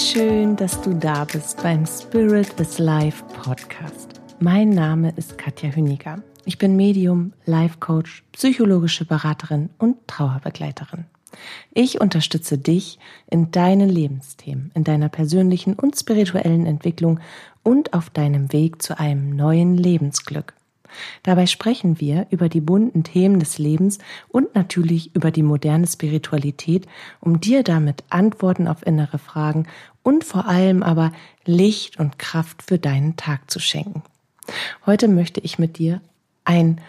schön, dass du da bist beim Spirit is Life Podcast. Mein Name ist Katja Hüniger. Ich bin Medium, Life Coach, psychologische Beraterin und Trauerbegleiterin. Ich unterstütze dich in deinen Lebensthemen, in deiner persönlichen und spirituellen Entwicklung und auf deinem Weg zu einem neuen Lebensglück. Dabei sprechen wir über die bunten Themen des Lebens und natürlich über die moderne Spiritualität, um dir damit Antworten auf innere Fragen und vor allem aber Licht und Kraft für deinen Tag zu schenken. Heute möchte ich mit dir ein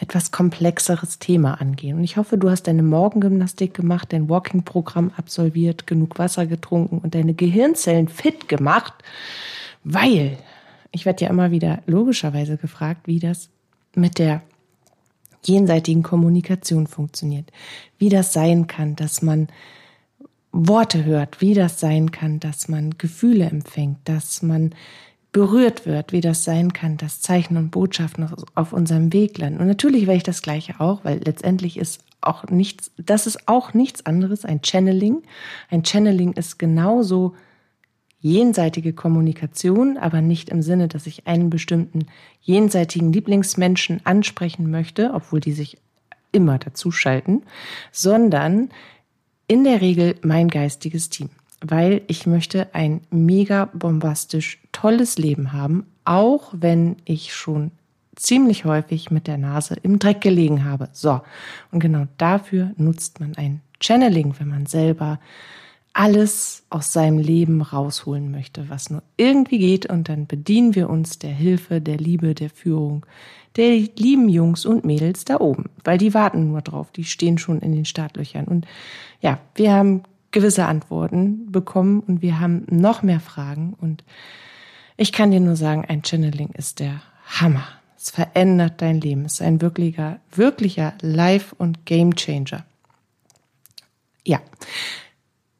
etwas komplexeres Thema angehen. Und ich hoffe, du hast deine Morgengymnastik gemacht, dein Walking-Programm absolviert, genug Wasser getrunken und deine Gehirnzellen fit gemacht, weil ich werde ja immer wieder logischerweise gefragt, wie das mit der jenseitigen Kommunikation funktioniert. Wie das sein kann, dass man Worte hört, wie das sein kann, dass man Gefühle empfängt, dass man berührt wird, wie das sein kann, dass Zeichen und Botschaften auf unserem Weg landen. Und natürlich werde ich das Gleiche auch, weil letztendlich ist auch nichts, das ist auch nichts anderes, ein Channeling. Ein Channeling ist genauso jenseitige Kommunikation, aber nicht im Sinne, dass ich einen bestimmten jenseitigen Lieblingsmenschen ansprechen möchte, obwohl die sich immer dazuschalten, sondern in der Regel mein geistiges Team, weil ich möchte ein mega bombastisch tolles Leben haben, auch wenn ich schon ziemlich häufig mit der Nase im Dreck gelegen habe. So, und genau dafür nutzt man ein Channeling, wenn man selber alles aus seinem Leben rausholen möchte, was nur irgendwie geht. Und dann bedienen wir uns der Hilfe, der Liebe, der Führung, der lieben Jungs und Mädels da oben, weil die warten nur drauf, die stehen schon in den Startlöchern. Und ja, wir haben gewisse Antworten bekommen und wir haben noch mehr Fragen. Und ich kann dir nur sagen, ein Channeling ist der Hammer. Es verändert dein Leben. Es ist ein wirklicher, wirklicher Life- und Game Changer. Ja.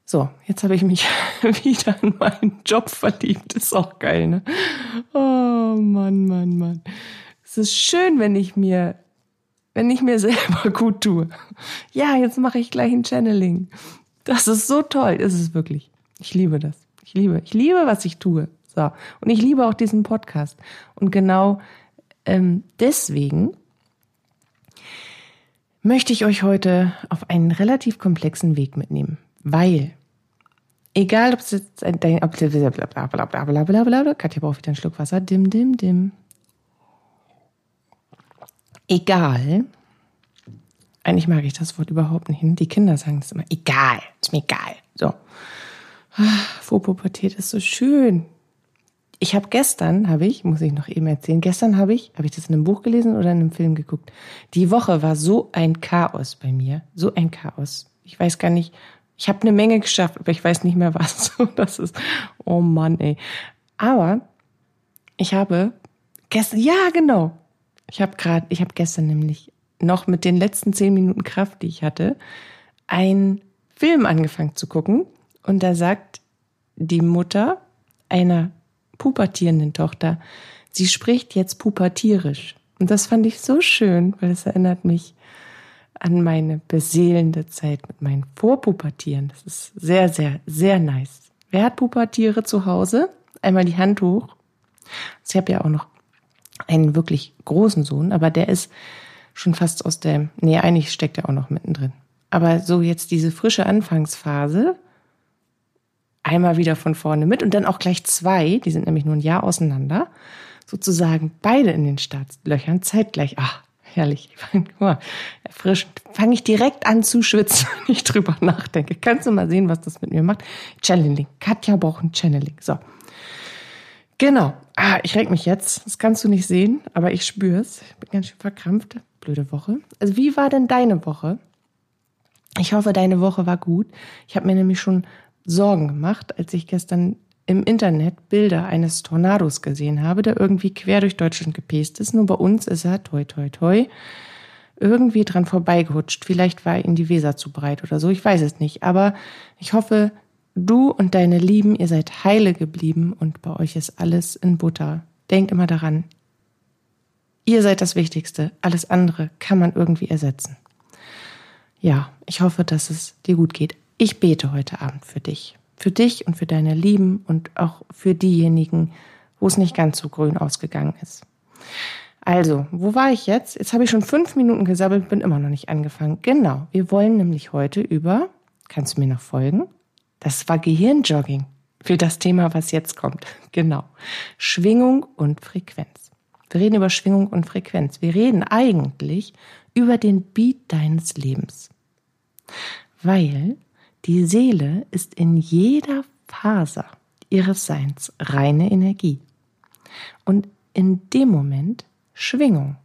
So, jetzt habe ich mich wieder in meinen Job verliebt. Ist auch geil, ne? Oh Mann, Mann, Mann. Es ist schön, wenn ich mir, wenn ich mir selber gut tue. Ja, jetzt mache ich gleich ein Channeling. Das ist so toll. Ist es wirklich. Ich liebe das. Ich liebe, ich liebe, was ich tue. So. Und ich liebe auch diesen Podcast. Und genau ähm, deswegen möchte ich euch heute auf einen relativ komplexen Weg mitnehmen. Weil Egal, ob es jetzt ein, ob, Katja braucht wieder einen Schluck Wasser. Dim, dim, dim. Egal. Eigentlich mag ich das Wort überhaupt nicht. Die Kinder sagen das immer. Egal. Ist mir egal. So. Vorpubertät ist so schön. Ich habe gestern, habe ich, muss ich noch eben erzählen, gestern habe ich, habe ich das in einem Buch gelesen oder in einem Film geguckt. Die Woche war so ein Chaos bei mir. So ein Chaos. Ich weiß gar nicht, ich habe eine Menge geschafft, aber ich weiß nicht mehr was. Das ist, oh Mann, ey. Aber ich habe gestern, ja genau, ich habe gerade, ich habe gestern nämlich noch mit den letzten zehn Minuten Kraft, die ich hatte, einen Film angefangen zu gucken. Und da sagt die Mutter einer pubertierenden Tochter, sie spricht jetzt pubertierisch. Und das fand ich so schön, weil es erinnert mich an meine beseelende Zeit mit meinen Vorpubertieren. Das ist sehr, sehr, sehr nice. Wer hat Pubertiere zu Hause? Einmal die Hand hoch. Ich habe ja auch noch einen wirklich großen Sohn, aber der ist schon fast aus der, nee, eigentlich steckt er auch noch mittendrin. Aber so jetzt diese frische Anfangsphase, einmal wieder von vorne mit und dann auch gleich zwei, die sind nämlich nur ein Jahr auseinander, sozusagen beide in den Startlöchern zeitgleich. Ach, herrlich. Guck mal, erfrischend. Fange ich direkt an zu schwitzen, wenn ich drüber nachdenke. Kannst du mal sehen, was das mit mir macht? Channeling. Katja braucht ein Channeling. So. Genau. Ah, ich reg mich jetzt. Das kannst du nicht sehen, aber ich spür's. Ich bin ganz schön verkrampft. Blöde Woche. Also wie war denn deine Woche? Ich hoffe, deine Woche war gut. Ich habe mir nämlich schon Sorgen gemacht, als ich gestern im Internet Bilder eines Tornados gesehen habe, der irgendwie quer durch Deutschland gepäst ist. Nur bei uns ist er, toi, toi, toi, irgendwie dran vorbeigehutscht. Vielleicht war ihm die Weser zu breit oder so, ich weiß es nicht. Aber ich hoffe, du und deine Lieben, ihr seid heile geblieben und bei euch ist alles in Butter. Denkt immer daran, ihr seid das Wichtigste. Alles andere kann man irgendwie ersetzen. Ja, ich hoffe, dass es dir gut geht. Ich bete heute Abend für dich Für dich und für deine Lieben und auch für diejenigen, wo es nicht ganz so grün ausgegangen ist. Also, wo war ich jetzt? Jetzt habe ich schon fünf Minuten gesabbelt, bin immer noch nicht angefangen. Genau, wir wollen nämlich heute über, kannst du mir noch folgen? Das war Gehirnjogging für das Thema, was jetzt kommt. Genau, Schwingung und Frequenz. Wir reden über Schwingung und Frequenz. Wir reden eigentlich über den Beat deines Lebens. Weil die Seele ist in jeder Faser ihres Seins reine Energie. Und in dem Moment Schwingung.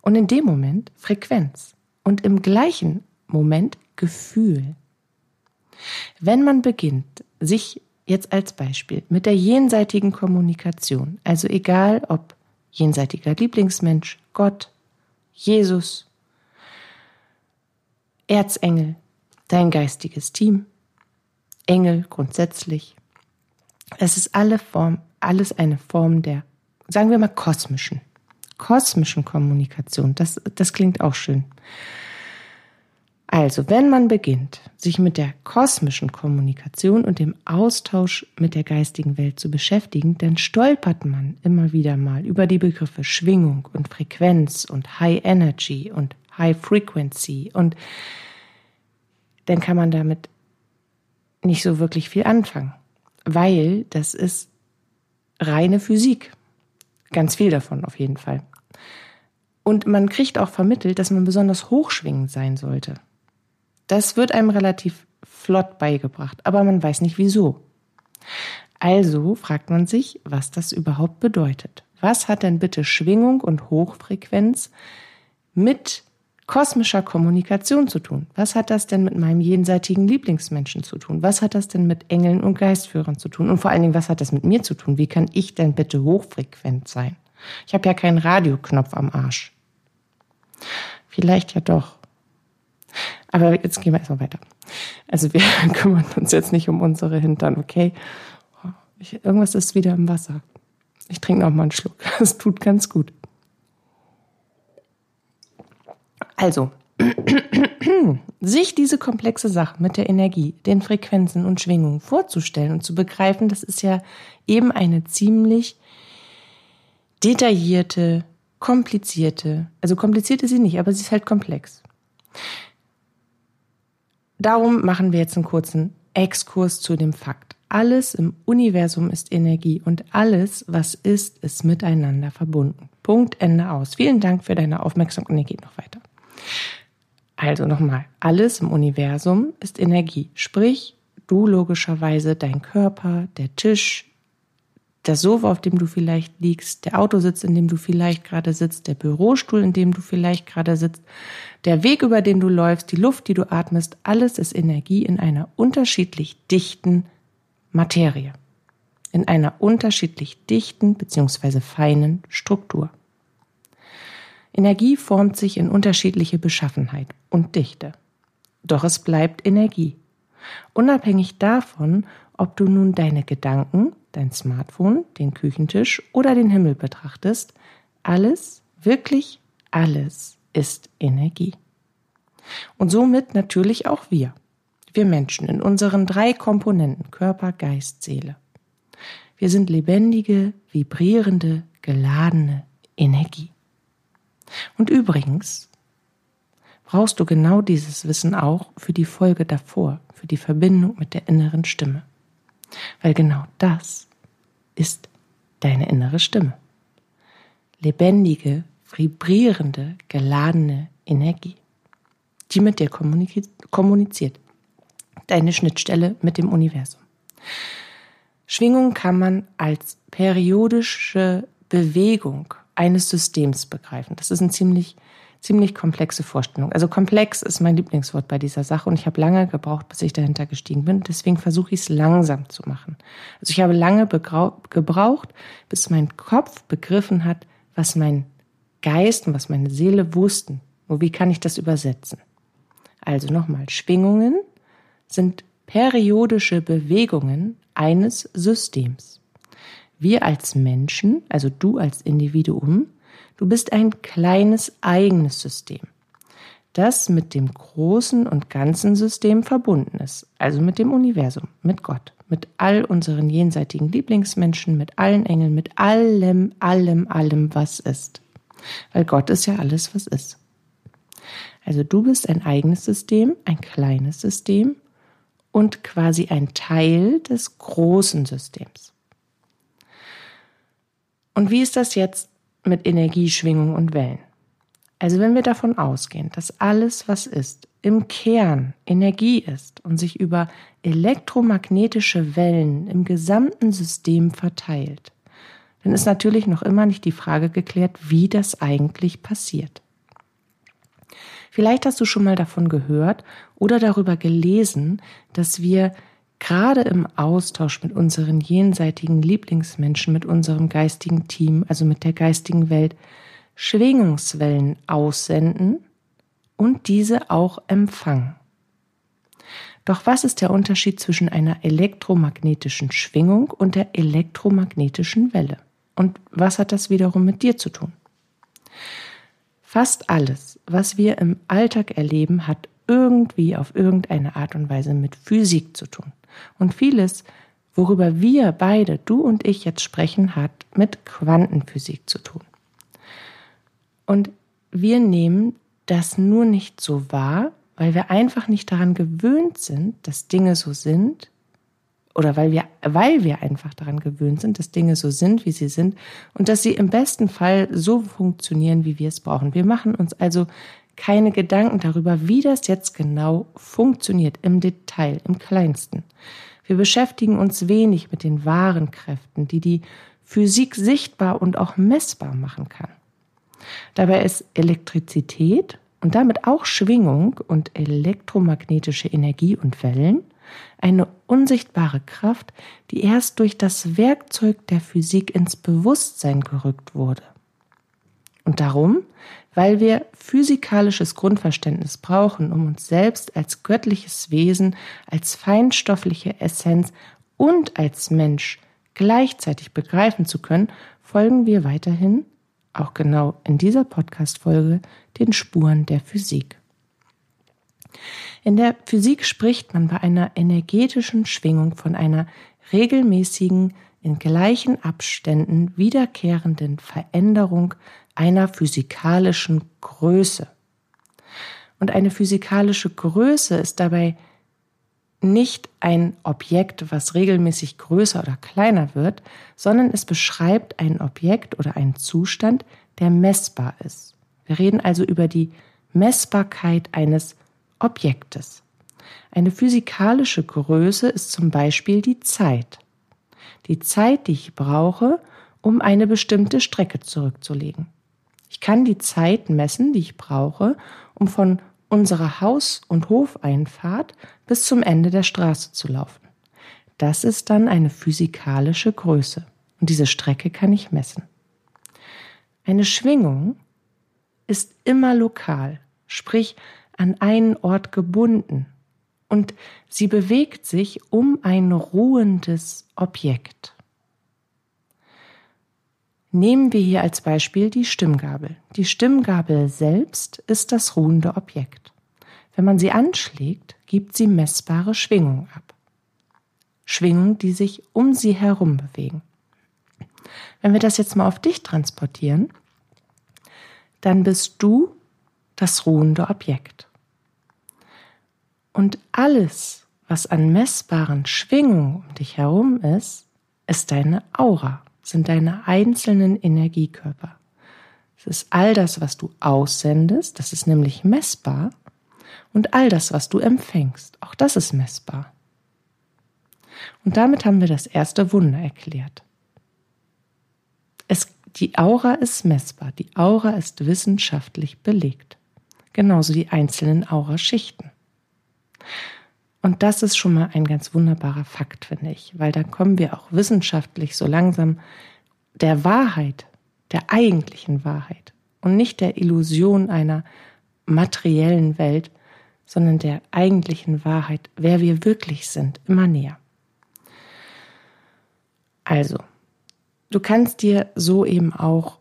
Und in dem Moment Frequenz. Und im gleichen Moment Gefühl. Wenn man beginnt, sich jetzt als Beispiel mit der jenseitigen Kommunikation, also egal ob jenseitiger Lieblingsmensch, Gott, Jesus, Erzengel, dein geistiges Team, Engel grundsätzlich. Es ist alle Form, alles eine Form der, sagen wir mal, kosmischen, kosmischen Kommunikation. Das, das klingt auch schön. Also, wenn man beginnt, sich mit der kosmischen Kommunikation und dem Austausch mit der geistigen Welt zu beschäftigen, dann stolpert man immer wieder mal über die Begriffe Schwingung und Frequenz und High Energy und High Frequency und dann kann man damit nicht so wirklich viel anfangen, weil das ist reine Physik. Ganz viel davon auf jeden Fall. Und man kriegt auch vermittelt, dass man besonders hochschwingend sein sollte. Das wird einem relativ flott beigebracht, aber man weiß nicht wieso. Also fragt man sich, was das überhaupt bedeutet. Was hat denn bitte Schwingung und Hochfrequenz mit kosmischer Kommunikation zu tun? Was hat das denn mit meinem jenseitigen Lieblingsmenschen zu tun? Was hat das denn mit Engeln und Geistführern zu tun? Und vor allen Dingen, was hat das mit mir zu tun? Wie kann ich denn bitte hochfrequent sein? Ich habe ja keinen Radioknopf am Arsch. Vielleicht ja doch. Aber jetzt gehen wir erstmal weiter. Also wir kümmern uns jetzt nicht um unsere Hintern, okay? Ich, irgendwas ist wieder im Wasser. Ich trinke noch mal einen Schluck. Das tut ganz gut. Also, sich diese komplexe Sache mit der Energie, den Frequenzen und Schwingungen vorzustellen und zu begreifen, das ist ja eben eine ziemlich detaillierte, komplizierte, also kompliziert ist sie nicht, aber sie ist halt komplex. Darum machen wir jetzt einen kurzen Exkurs zu dem Fakt. Alles im Universum ist Energie und alles, was ist, ist miteinander verbunden. Punkt, Ende aus. Vielen Dank für deine Aufmerksamkeit und ihr geht noch weiter. Also nochmal, alles im Universum ist Energie. Sprich, du logischerweise, dein Körper, der Tisch, das Sofa, auf dem du vielleicht liegst, der Autositz, in dem du vielleicht gerade sitzt, der Bürostuhl, in dem du vielleicht gerade sitzt, der Weg, über den du läufst, die Luft, die du atmest, alles ist Energie in einer unterschiedlich dichten Materie, in einer unterschiedlich dichten bzw. feinen Struktur. Energie formt sich in unterschiedliche Beschaffenheit und Dichte. Doch es bleibt Energie. Unabhängig davon, ob du nun deine Gedanken, dein Smartphone, den Küchentisch oder den Himmel betrachtest, alles, wirklich alles ist Energie. Und somit natürlich auch wir, wir Menschen in unseren drei Komponenten Körper, Geist, Seele. Wir sind lebendige, vibrierende, geladene Energie. Und übrigens brauchst du genau dieses Wissen auch für die Folge davor, für die Verbindung mit der inneren Stimme. Weil genau das ist deine innere Stimme. Lebendige, vibrierende, geladene Energie, die mit dir kommuniziert. Deine Schnittstelle mit dem Universum. Schwingung kann man als periodische Bewegung eines Systems begreifen. Das ist ein ziemlich ziemlich komplexe Vorstellung. Also komplex ist mein Lieblingswort bei dieser Sache und ich habe lange gebraucht, bis ich dahinter gestiegen bin. Deswegen versuche ich es langsam zu machen. Also ich habe lange gebraucht, bis mein Kopf begriffen hat, was mein Geist und was meine Seele wussten. Nur wie kann ich das übersetzen? Also nochmal, Schwingungen sind periodische Bewegungen eines Systems. Wir als Menschen, also du als Individuum, Du bist ein kleines eigenes System, das mit dem großen und ganzen System verbunden ist, also mit dem Universum, mit Gott. mit all unseren jenseitigen Lieblingsmenschen, mit allen Engeln, mit allem, allem, allem, was ist. Weil Gott ist ja alles, was ist. Also du bist ein eigenes System, ein kleines System und quasi ein Teil des großen Systems. Und wie ist das jetzt mit Energieschwingung und Wellen? Also wenn wir davon ausgehen, dass alles, was ist, im Kern Energie ist und sich über elektromagnetische Wellen im gesamten System verteilt, dann ist natürlich noch immer nicht die Frage geklärt, wie das eigentlich passiert. Vielleicht hast du schon mal davon gehört oder darüber gelesen, dass wir gerade im Austausch mit unseren jenseitigen Lieblingsmenschen, mit unserem geistigen Team, also mit der geistigen Welt, Schwingungswellen aussenden und diese auch empfangen. Doch was ist der Unterschied zwischen einer elektromagnetischen Schwingung und der elektromagnetischen Welle? Und was hat das wiederum mit dir zu tun? Fast alles, was wir im Alltag erleben, hat irgendwie auf irgendeine Art und Weise mit Physik zu tun. Und vieles, worüber wir beide, du und ich jetzt sprechen, hat mit Quantenphysik zu tun. Und wir nehmen das nur nicht so wahr, weil wir einfach nicht daran gewöhnt sind, dass Dinge so sind, oder weil wir, weil wir einfach daran gewöhnt sind, dass Dinge so sind, wie sie sind und dass sie im besten Fall so funktionieren, wie wir es brauchen. Wir machen uns also keine Gedanken darüber, wie das jetzt genau funktioniert, im Detail, im kleinsten. Wir beschäftigen uns wenig mit den wahren Kräften, die die Physik sichtbar und auch messbar machen kann. Dabei ist Elektrizität und damit auch Schwingung und elektromagnetische Energie und Wellen eine unsichtbare Kraft, die erst durch das Werkzeug der Physik ins Bewusstsein gerückt wurde. Und darum, weil wir physikalisches Grundverständnis brauchen, um uns selbst als göttliches Wesen, als feinstoffliche Essenz und als Mensch gleichzeitig begreifen zu können, folgen wir weiterhin auch genau in dieser Podcast-Folge den Spuren der Physik. In der Physik spricht man bei einer energetischen Schwingung von einer regelmäßigen, in gleichen Abständen wiederkehrenden Veränderung einer physikalischen Größe. Und eine physikalische Größe ist dabei nicht ein Objekt, was regelmäßig größer oder kleiner wird, sondern es beschreibt ein Objekt oder einen Zustand, der messbar ist. Wir reden also über die Messbarkeit eines Objektes. Eine physikalische Größe ist zum Beispiel die Zeit. Die Zeit, die ich brauche, um eine bestimmte Strecke zurückzulegen. Ich kann die Zeit messen, die ich brauche, um von unserer Haus- und Hofeinfahrt bis zum Ende der Straße zu laufen. Das ist dann eine physikalische Größe und diese Strecke kann ich messen. Eine Schwingung ist immer lokal, sprich an einen Ort gebunden und sie bewegt sich um ein ruhendes Objekt. Nehmen wir hier als Beispiel die Stimmgabel. Die Stimmgabel selbst ist das ruhende Objekt. Wenn man sie anschlägt, gibt sie messbare Schwingungen ab. Schwingungen, die sich um sie herum bewegen. Wenn wir das jetzt mal auf dich transportieren, dann bist du das ruhende Objekt. Und alles, was an messbaren Schwingungen um dich herum ist, ist deine Aura, sind deine einzelnen Energiekörper. Es ist all das, was du aussendest, das ist nämlich messbar, und all das, was du empfängst, auch das ist messbar. Und damit haben wir das erste Wunder erklärt. Es, die Aura ist messbar, die Aura ist wissenschaftlich belegt genauso die einzelnen Auraschichten. Und das ist schon mal ein ganz wunderbarer Fakt, finde ich, weil dann kommen wir auch wissenschaftlich so langsam der Wahrheit, der eigentlichen Wahrheit und nicht der Illusion einer materiellen Welt, sondern der eigentlichen Wahrheit, wer wir wirklich sind, immer näher. Also, du kannst dir so eben auch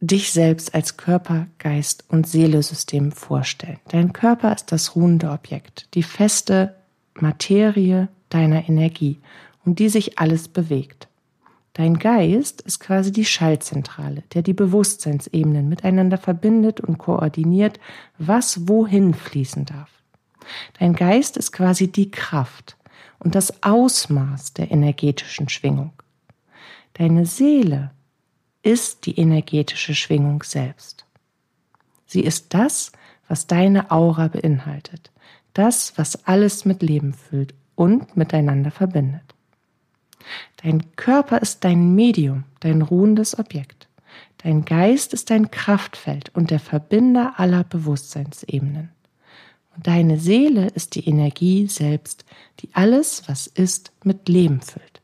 dich selbst als Körper, Geist und Seelesystem vorstellen. Dein Körper ist das ruhende Objekt, die feste Materie deiner Energie, um die sich alles bewegt. Dein Geist ist quasi die Schaltzentrale, der die Bewusstseinsebenen miteinander verbindet und koordiniert, was wohin fließen darf. Dein Geist ist quasi die Kraft und das Ausmaß der energetischen Schwingung. Deine Seele ist die energetische Schwingung selbst. Sie ist das, was deine Aura beinhaltet, das, was alles mit Leben füllt und miteinander verbindet. Dein Körper ist dein Medium, dein ruhendes Objekt. Dein Geist ist dein Kraftfeld und der Verbinder aller Bewusstseinsebenen. Und deine Seele ist die Energie selbst, die alles, was ist, mit Leben füllt.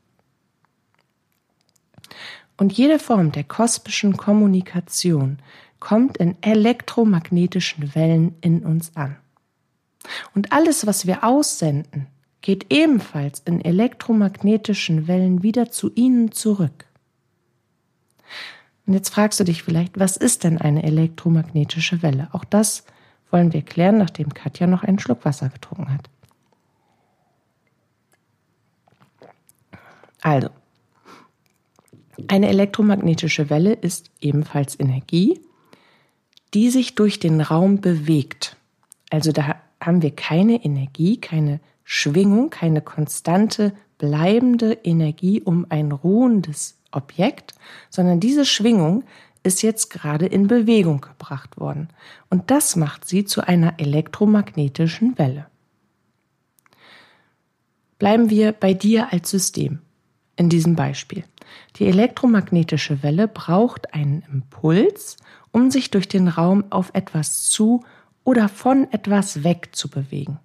Und jede Form der kosmischen Kommunikation kommt in elektromagnetischen Wellen in uns an. Und alles, was wir aussenden, geht ebenfalls in elektromagnetischen Wellen wieder zu ihnen zurück. Und jetzt fragst du dich vielleicht, was ist denn eine elektromagnetische Welle? Auch das wollen wir klären, nachdem Katja noch einen Schluck Wasser getrunken hat. Also, eine elektromagnetische Welle ist ebenfalls Energie, die sich durch den Raum bewegt. Also da haben wir keine Energie, keine Schwingung, keine konstante, bleibende Energie um ein ruhendes Objekt, sondern diese Schwingung ist jetzt gerade in Bewegung gebracht worden. Und das macht sie zu einer elektromagnetischen Welle. Bleiben wir bei dir als System in diesem Beispiel. Die elektromagnetische Welle braucht einen Impuls, um sich durch den Raum auf etwas zu oder von etwas weg zu bewegen.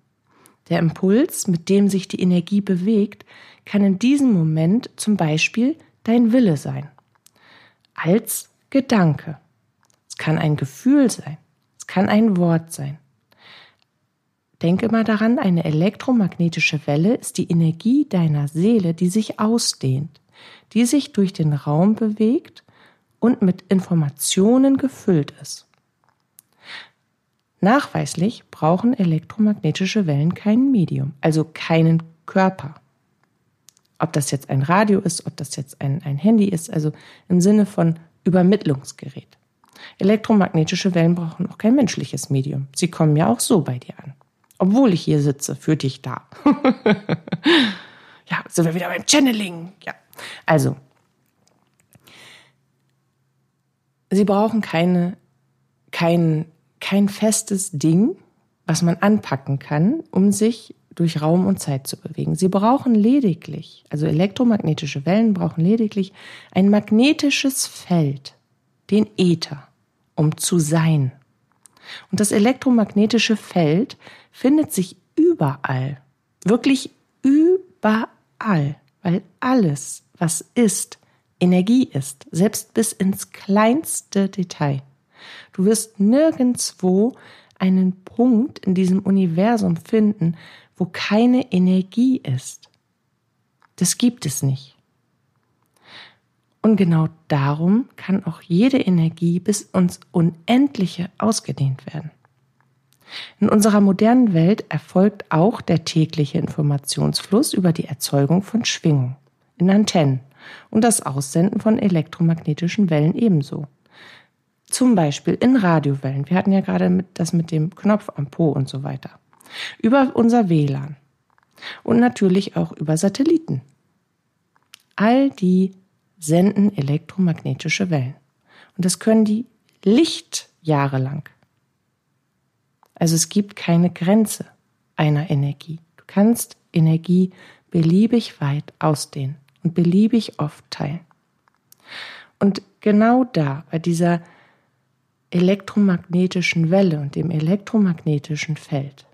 Der Impuls, mit dem sich die Energie bewegt, kann in diesem Moment zum Beispiel dein Wille sein. Als Gedanke. Es kann ein Gefühl sein. Es kann ein Wort sein. Denke mal daran, eine elektromagnetische Welle ist die Energie deiner Seele, die sich ausdehnt, die sich durch den Raum bewegt und mit Informationen gefüllt ist. Nachweislich brauchen elektromagnetische Wellen kein Medium, also keinen Körper. Ob das jetzt ein Radio ist, ob das jetzt ein, ein Handy ist, also im Sinne von Übermittlungsgerät. Elektromagnetische Wellen brauchen auch kein menschliches Medium. Sie kommen ja auch so bei dir an. Obwohl ich hier sitze, für dich da. ja, sind wir wieder beim Channeling. Ja. Also, sie brauchen keine, kein kein festes Ding, was man anpacken kann, um sich durch Raum und Zeit zu bewegen. Sie brauchen lediglich, also elektromagnetische Wellen brauchen lediglich ein magnetisches Feld, den Äther, um zu sein. Und das elektromagnetische Feld findet sich überall, wirklich überall, weil alles, was ist, Energie ist, selbst bis ins kleinste Detail. Du wirst nirgendswo einen Punkt in diesem Universum finden, wo keine Energie ist. Das gibt es nicht. Und genau darum kann auch jede Energie bis ins Unendliche ausgedehnt werden. In unserer modernen Welt erfolgt auch der tägliche Informationsfluss über die Erzeugung von Schwingung in Antennen und das Aussenden von elektromagnetischen Wellen ebenso. Zum Beispiel in Radiowellen. Wir hatten ja gerade das mit dem Knopf am Po und so weiter. Über unser WLAN. Und natürlich auch über Satelliten. All die senden elektromagnetische Wellen. Und das können die Lichtjahre lang. Also es gibt keine Grenze einer Energie. Du kannst Energie beliebig weit ausdehnen und beliebig oft teilen. Und genau da, bei dieser elektromagnetischen Welle und dem elektromagnetischen Feld.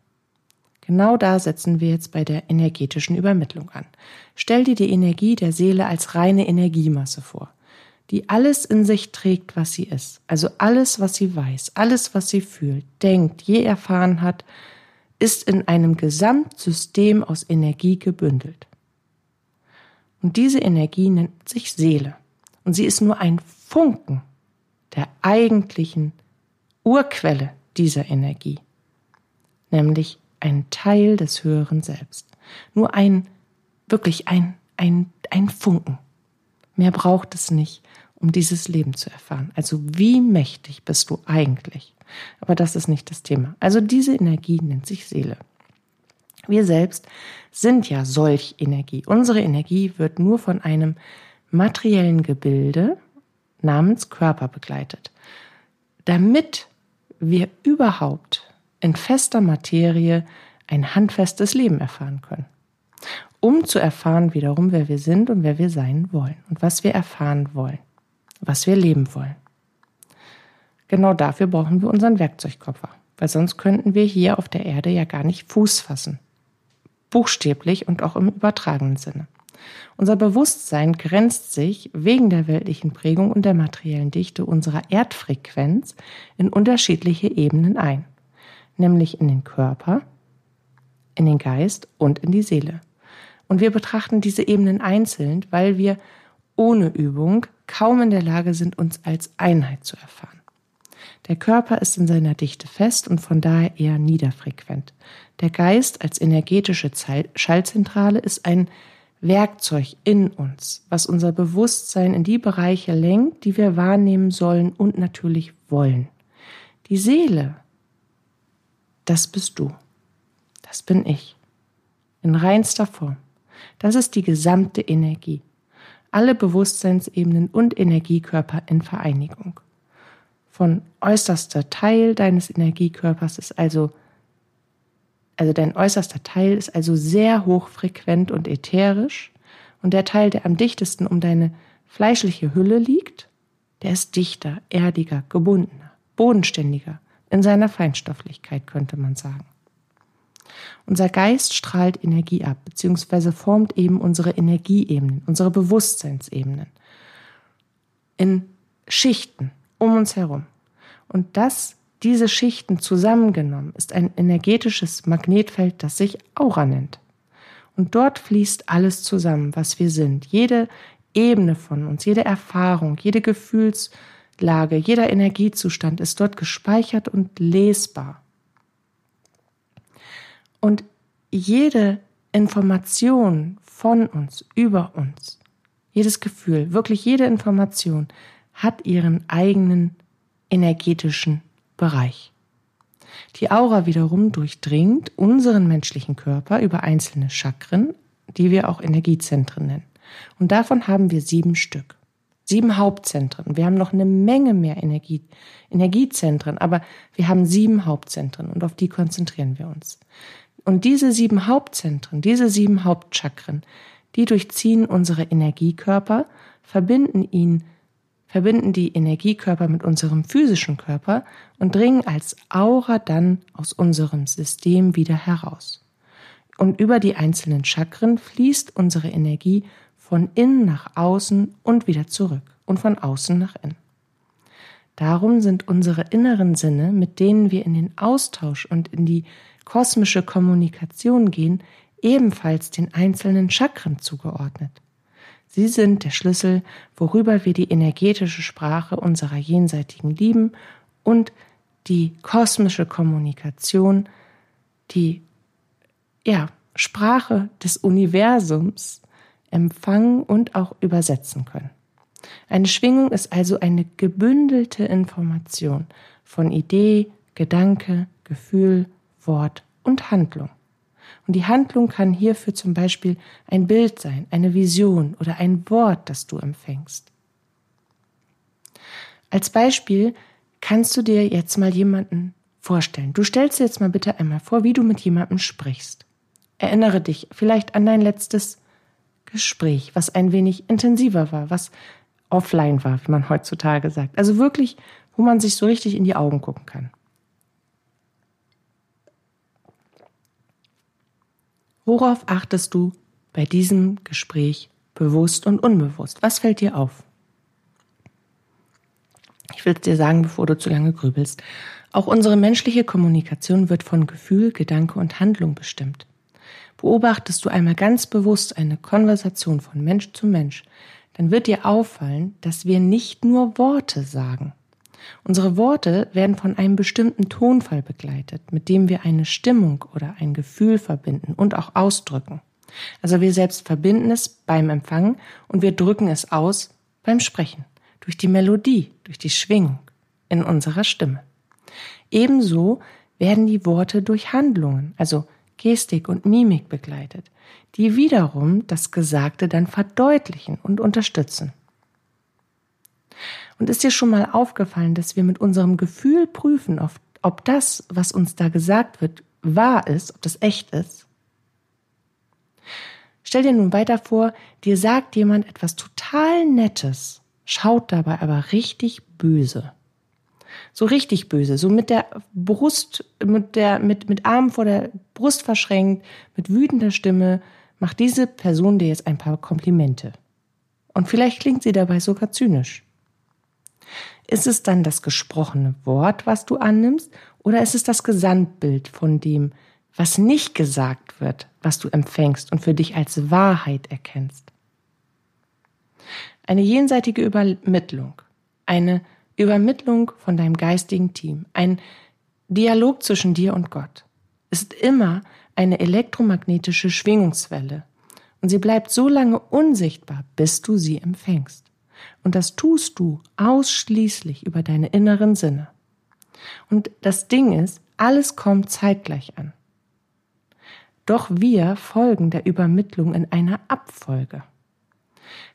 Genau da setzen wir jetzt bei der energetischen Übermittlung an. Stell dir die Energie der Seele als reine Energiemasse vor, die alles in sich trägt, was sie ist. Also alles, was sie weiß, alles, was sie fühlt, denkt, je erfahren hat, ist in einem Gesamtsystem aus Energie gebündelt. Und diese Energie nennt sich Seele. Und sie ist nur ein Funken der eigentlichen Urquelle dieser Energie, nämlich ein Teil des höheren Selbst. Nur ein, wirklich ein, ein, ein Funken. Mehr braucht es nicht, um dieses Leben zu erfahren. Also wie mächtig bist du eigentlich? Aber das ist nicht das Thema. Also diese Energie nennt sich Seele. Wir selbst sind ja solch Energie. Unsere Energie wird nur von einem materiellen Gebilde namens Körper begleitet. Damit wir überhaupt in fester Materie ein handfestes Leben erfahren können. Um zu erfahren wiederum, wer wir sind und wer wir sein wollen und was wir erfahren wollen, was wir leben wollen. Genau dafür brauchen wir unseren Werkzeugkoffer, weil sonst könnten wir hier auf der Erde ja gar nicht Fuß fassen. Buchstäblich und auch im übertragenen Sinne. Unser Bewusstsein grenzt sich wegen der weltlichen Prägung und der materiellen Dichte unserer Erdfrequenz in unterschiedliche Ebenen ein, nämlich in den Körper, in den Geist und in die Seele. Und wir betrachten diese Ebenen einzeln, weil wir ohne Übung kaum in der Lage sind, uns als Einheit zu erfahren. Der Körper ist in seiner Dichte fest und von daher eher niederfrequent. Der Geist als energetische Schallzentrale ist ein Werkzeug in uns, was unser Bewusstsein in die Bereiche lenkt, die wir wahrnehmen sollen und natürlich wollen. Die Seele, das bist du. Das bin ich. In reinster Form. Das ist die gesamte Energie. Alle Bewusstseinsebenen und Energiekörper in Vereinigung. Von äußerster Teil deines Energiekörpers ist also also dein äußerster Teil ist also sehr hochfrequent und ätherisch und der Teil, der am dichtesten um deine fleischliche Hülle liegt, der ist dichter, erdiger, gebundener, bodenständiger, in seiner Feinstofflichkeit könnte man sagen. Unser Geist strahlt Energie ab, beziehungsweise formt eben unsere Energieebenen, unsere Bewusstseinsebenen in Schichten um uns herum. Und das diese Schichten zusammengenommen ist ein energetisches Magnetfeld, das sich Aura nennt. Und dort fließt alles zusammen, was wir sind. Jede Ebene von uns, jede Erfahrung, jede Gefühlslage, jeder Energiezustand ist dort gespeichert und lesbar. Und jede Information von uns, über uns, jedes Gefühl, wirklich jede Information hat ihren eigenen energetischen Bereich. Die Aura wiederum durchdringt unseren menschlichen Körper über einzelne Chakren, die wir auch Energiezentren nennen. Und davon haben wir sieben Stück. Sieben Hauptzentren. Wir haben noch eine Menge mehr Energie, Energiezentren, aber wir haben sieben Hauptzentren und auf die konzentrieren wir uns. Und diese sieben Hauptzentren, diese sieben Hauptchakren, die durchziehen unsere Energiekörper, verbinden ihn verbinden die Energiekörper mit unserem physischen Körper und dringen als Aura dann aus unserem System wieder heraus. Und über die einzelnen Chakren fließt unsere Energie von innen nach außen und wieder zurück und von außen nach innen. Darum sind unsere inneren Sinne, mit denen wir in den Austausch und in die kosmische Kommunikation gehen, ebenfalls den einzelnen Chakren zugeordnet. Sie sind der Schlüssel, worüber wir die energetische Sprache unserer jenseitigen lieben und die kosmische Kommunikation, die ja, Sprache des Universums empfangen und auch übersetzen können. Eine Schwingung ist also eine gebündelte Information von Idee, Gedanke, Gefühl, Wort und Handlung. Und die Handlung kann hierfür zum Beispiel ein Bild sein, eine Vision oder ein Wort, das du empfängst. Als Beispiel kannst du dir jetzt mal jemanden vorstellen. Du stellst dir jetzt mal bitte einmal vor, wie du mit jemandem sprichst. Erinnere dich vielleicht an dein letztes Gespräch, was ein wenig intensiver war, was offline war, wie man heutzutage sagt. Also wirklich, wo man sich so richtig in die Augen gucken kann. Worauf achtest du bei diesem Gespräch bewusst und unbewusst? Was fällt dir auf? Ich will es dir sagen, bevor du zu lange grübelst. Auch unsere menschliche Kommunikation wird von Gefühl, Gedanke und Handlung bestimmt. Beobachtest du einmal ganz bewusst eine Konversation von Mensch zu Mensch, dann wird dir auffallen, dass wir nicht nur Worte sagen. Unsere Worte werden von einem bestimmten Tonfall begleitet, mit dem wir eine Stimmung oder ein Gefühl verbinden und auch ausdrücken. Also wir selbst verbinden es beim Empfangen und wir drücken es aus beim Sprechen, durch die Melodie, durch die Schwingung in unserer Stimme. Ebenso werden die Worte durch Handlungen, also Gestik und Mimik begleitet, die wiederum das Gesagte dann verdeutlichen und unterstützen. Und ist dir schon mal aufgefallen, dass wir mit unserem Gefühl prüfen, ob, ob das, was uns da gesagt wird, wahr ist, ob das echt ist? Stell dir nun weiter vor, dir sagt jemand etwas total Nettes, schaut dabei aber richtig böse. So richtig böse, so mit der Brust, mit der, mit, mit Armen vor der Brust verschränkt, mit wütender Stimme, macht diese Person dir jetzt ein paar Komplimente. Und vielleicht klingt sie dabei sogar zynisch. Ist es dann das gesprochene Wort, was du annimmst, oder ist es das Gesamtbild von dem, was nicht gesagt wird, was du empfängst und für dich als Wahrheit erkennst? Eine jenseitige Übermittlung, eine Übermittlung von deinem geistigen Team, ein Dialog zwischen dir und Gott, ist immer eine elektromagnetische Schwingungswelle und sie bleibt so lange unsichtbar, bis du sie empfängst. Und das tust du ausschließlich über deine inneren Sinne. Und das Ding ist, alles kommt zeitgleich an. Doch wir folgen der Übermittlung in einer Abfolge.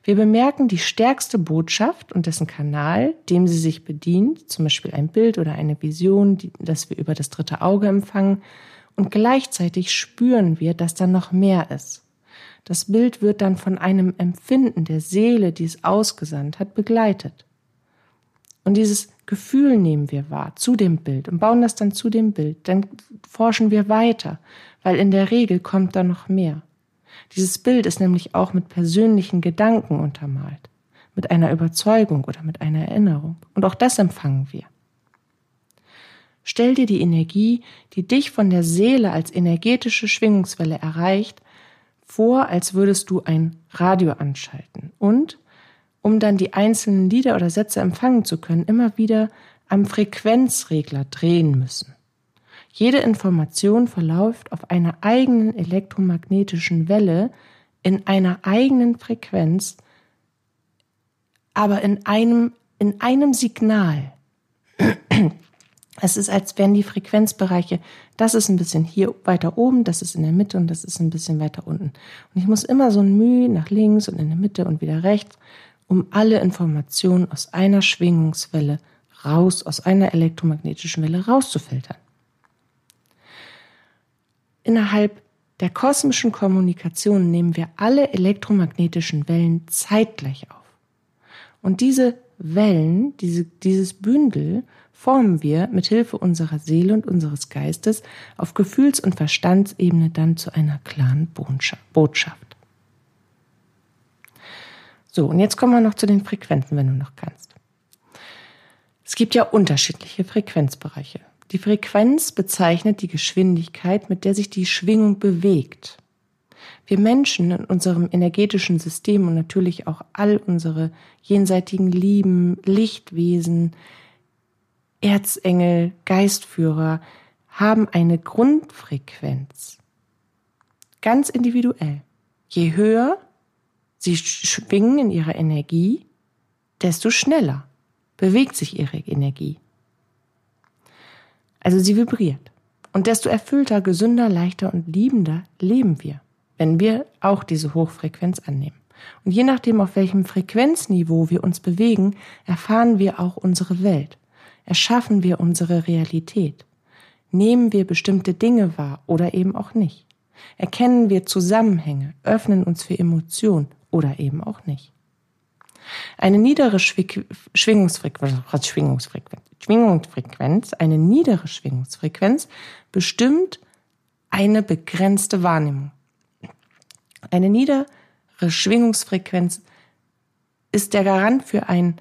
Wir bemerken die stärkste Botschaft und dessen Kanal, dem sie sich bedient, zum Beispiel ein Bild oder eine Vision, die, das wir über das dritte Auge empfangen, und gleichzeitig spüren wir, dass da noch mehr ist. Das Bild wird dann von einem Empfinden der Seele, die es ausgesandt hat, begleitet. Und dieses Gefühl nehmen wir wahr zu dem Bild und bauen das dann zu dem Bild. Dann forschen wir weiter, weil in der Regel kommt da noch mehr. Dieses Bild ist nämlich auch mit persönlichen Gedanken untermalt, mit einer Überzeugung oder mit einer Erinnerung. Und auch das empfangen wir. Stell dir die Energie, die dich von der Seele als energetische Schwingungswelle erreicht, vor, als würdest du ein Radio anschalten und, um dann die einzelnen Lieder oder Sätze empfangen zu können, immer wieder am Frequenzregler drehen müssen. Jede Information verläuft auf einer eigenen elektromagnetischen Welle in einer eigenen Frequenz, aber in einem, in einem Signal. Es ist, als wären die Frequenzbereiche, das ist ein bisschen hier weiter oben, das ist in der Mitte und das ist ein bisschen weiter unten. Und ich muss immer so ein Mühe nach links und in der Mitte und wieder rechts, um alle Informationen aus einer Schwingungswelle raus, aus einer elektromagnetischen Welle rauszufiltern. Innerhalb der kosmischen Kommunikation nehmen wir alle elektromagnetischen Wellen zeitgleich auf. Und diese Wellen, diese, dieses Bündel formen wir mit Hilfe unserer Seele und unseres Geistes auf Gefühls- und Verstandsebene dann zu einer klaren Botschaft. So, und jetzt kommen wir noch zu den Frequenzen, wenn du noch kannst. Es gibt ja unterschiedliche Frequenzbereiche. Die Frequenz bezeichnet die Geschwindigkeit, mit der sich die Schwingung bewegt. Wir Menschen in unserem energetischen System und natürlich auch all unsere jenseitigen Lieben, Lichtwesen, Erzengel, Geistführer haben eine Grundfrequenz. Ganz individuell. Je höher sie schwingen in ihrer Energie, desto schneller bewegt sich ihre Energie. Also sie vibriert. Und desto erfüllter, gesünder, leichter und liebender leben wir wenn wir auch diese Hochfrequenz annehmen. Und je nachdem, auf welchem Frequenzniveau wir uns bewegen, erfahren wir auch unsere Welt, erschaffen wir unsere Realität, nehmen wir bestimmte Dinge wahr oder eben auch nicht, erkennen wir Zusammenhänge, öffnen uns für Emotionen oder eben auch nicht. Eine niedere Schwingungsfrequenz, Schwingungsfrequenz, Schwingungsfrequenz, eine niedere Schwingungsfrequenz bestimmt eine begrenzte Wahrnehmung. Eine niedere Schwingungsfrequenz ist der Garant für ein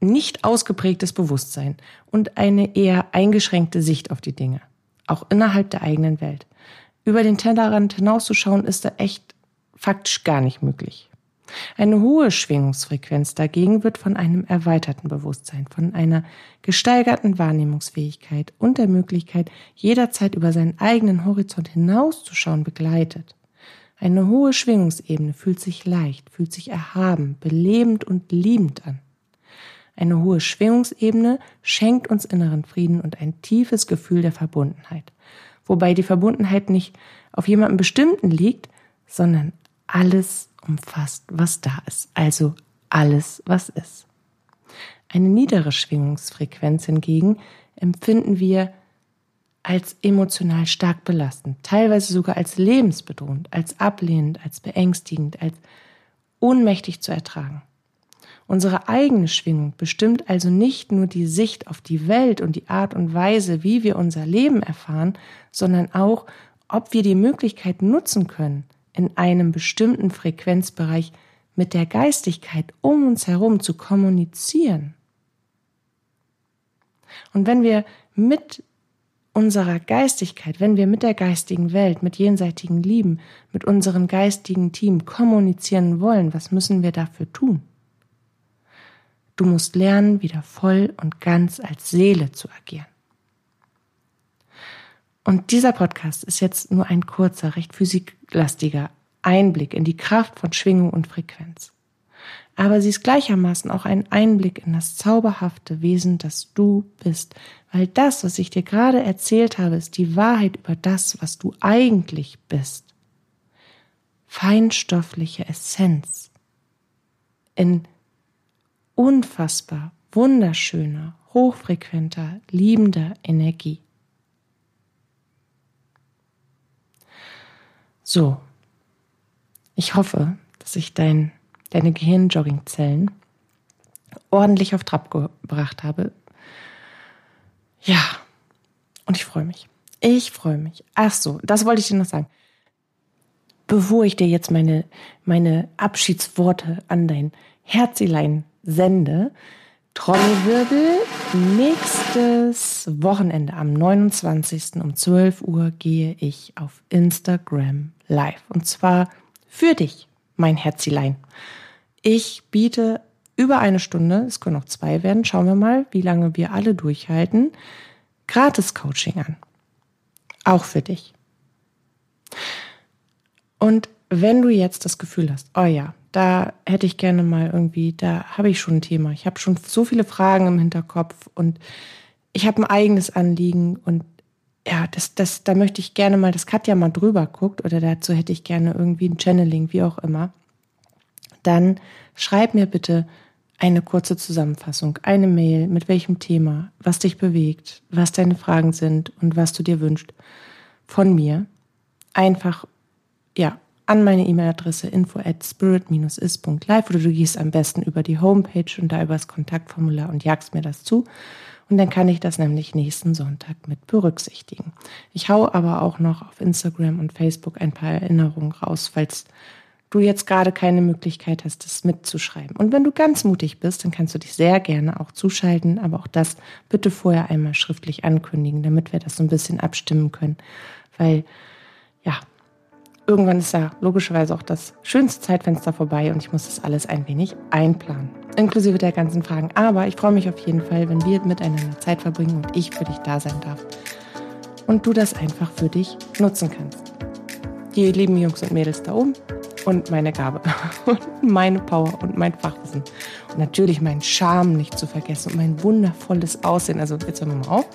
nicht ausgeprägtes Bewusstsein und eine eher eingeschränkte Sicht auf die Dinge, auch innerhalb der eigenen Welt. Über den Tellerrand hinauszuschauen ist da echt faktisch gar nicht möglich. Eine hohe Schwingungsfrequenz dagegen wird von einem erweiterten Bewusstsein, von einer gesteigerten Wahrnehmungsfähigkeit und der Möglichkeit, jederzeit über seinen eigenen Horizont hinauszuschauen, begleitet. Eine hohe Schwingungsebene fühlt sich leicht, fühlt sich erhaben, belebend und liebend an. Eine hohe Schwingungsebene schenkt uns inneren Frieden und ein tiefes Gefühl der Verbundenheit. Wobei die Verbundenheit nicht auf jemanden bestimmten liegt, sondern alles umfasst, was da ist. Also alles, was ist. Eine niedere Schwingungsfrequenz hingegen empfinden wir als emotional stark belastend, teilweise sogar als lebensbedrohend, als ablehnend, als beängstigend, als ohnmächtig zu ertragen. Unsere eigene Schwingung bestimmt also nicht nur die Sicht auf die Welt und die Art und Weise, wie wir unser Leben erfahren, sondern auch, ob wir die Möglichkeit nutzen können, in einem bestimmten Frequenzbereich mit der Geistigkeit um uns herum zu kommunizieren. Und wenn wir mit unserer Geistigkeit, wenn wir mit der geistigen Welt, mit jenseitigen Lieben, mit unserem geistigen Team kommunizieren wollen, was müssen wir dafür tun? Du musst lernen, wieder voll und ganz als Seele zu agieren. Und dieser Podcast ist jetzt nur ein kurzer, recht physiklastiger Einblick in die Kraft von Schwingung und Frequenz. Aber sie ist gleichermaßen auch ein Einblick in das zauberhafte Wesen, das du bist, weil das, was ich dir gerade erzählt habe, ist die Wahrheit über das, was du eigentlich bist. Feinstoffliche Essenz in unfassbar wunderschöner, hochfrequenter, liebender Energie. So, ich hoffe, dass ich dein, deine Gehirnjoggingzellen ordentlich auf Trab gebracht habe. Ja, und ich freue mich. Ich freue mich. Ach so, das wollte ich dir noch sagen. Bevor ich dir jetzt meine, meine Abschiedsworte an dein Herzilein sende, Trommelwirbel, nächstes Wochenende am 29. um 12 Uhr gehe ich auf Instagram live. Und zwar für dich, mein Herzilein. Ich biete über eine Stunde, es können noch zwei werden, schauen wir mal, wie lange wir alle durchhalten, Gratis-Coaching an. Auch für dich. Und wenn du jetzt das Gefühl hast, oh ja, da hätte ich gerne mal irgendwie, da habe ich schon ein Thema. Ich habe schon so viele Fragen im Hinterkopf und ich habe ein eigenes Anliegen und ja, das, das, da möchte ich gerne mal, dass Katja mal drüber guckt oder dazu hätte ich gerne irgendwie ein Channeling, wie auch immer. Dann schreib mir bitte eine kurze Zusammenfassung, eine Mail, mit welchem Thema, was dich bewegt, was deine Fragen sind und was du dir wünschst von mir. Einfach, ja, an meine E-Mail-Adresse info at spirit-is.live oder du gehst am besten über die Homepage und da über das Kontaktformular und jagst mir das zu. Und dann kann ich das nämlich nächsten Sonntag mit berücksichtigen. Ich hau aber auch noch auf Instagram und Facebook ein paar Erinnerungen raus, falls du jetzt gerade keine Möglichkeit hast, das mitzuschreiben. Und wenn du ganz mutig bist, dann kannst du dich sehr gerne auch zuschalten, aber auch das bitte vorher einmal schriftlich ankündigen, damit wir das so ein bisschen abstimmen können. Weil, irgendwann ist ja logischerweise auch das schönste Zeitfenster vorbei und ich muss das alles ein wenig einplanen, inklusive der ganzen Fragen. Aber ich freue mich auf jeden Fall, wenn wir miteinander Zeit verbringen und ich für dich da sein darf und du das einfach für dich nutzen kannst. Die lieben Jungs und Mädels da oben und meine Gabe und meine Power und mein Fachwissen und natürlich meinen Charme nicht zu vergessen und mein wundervolles Aussehen. Also jetzt hören wir mal auf.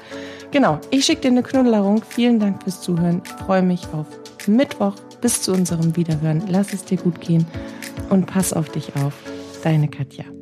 Genau, ich schicke dir eine Knuddelerung. Vielen Dank fürs Zuhören. Ich freue mich auf Mittwoch bis zu unserem Wiederhören. Lass es dir gut gehen und pass auf dich auf. Deine Katja.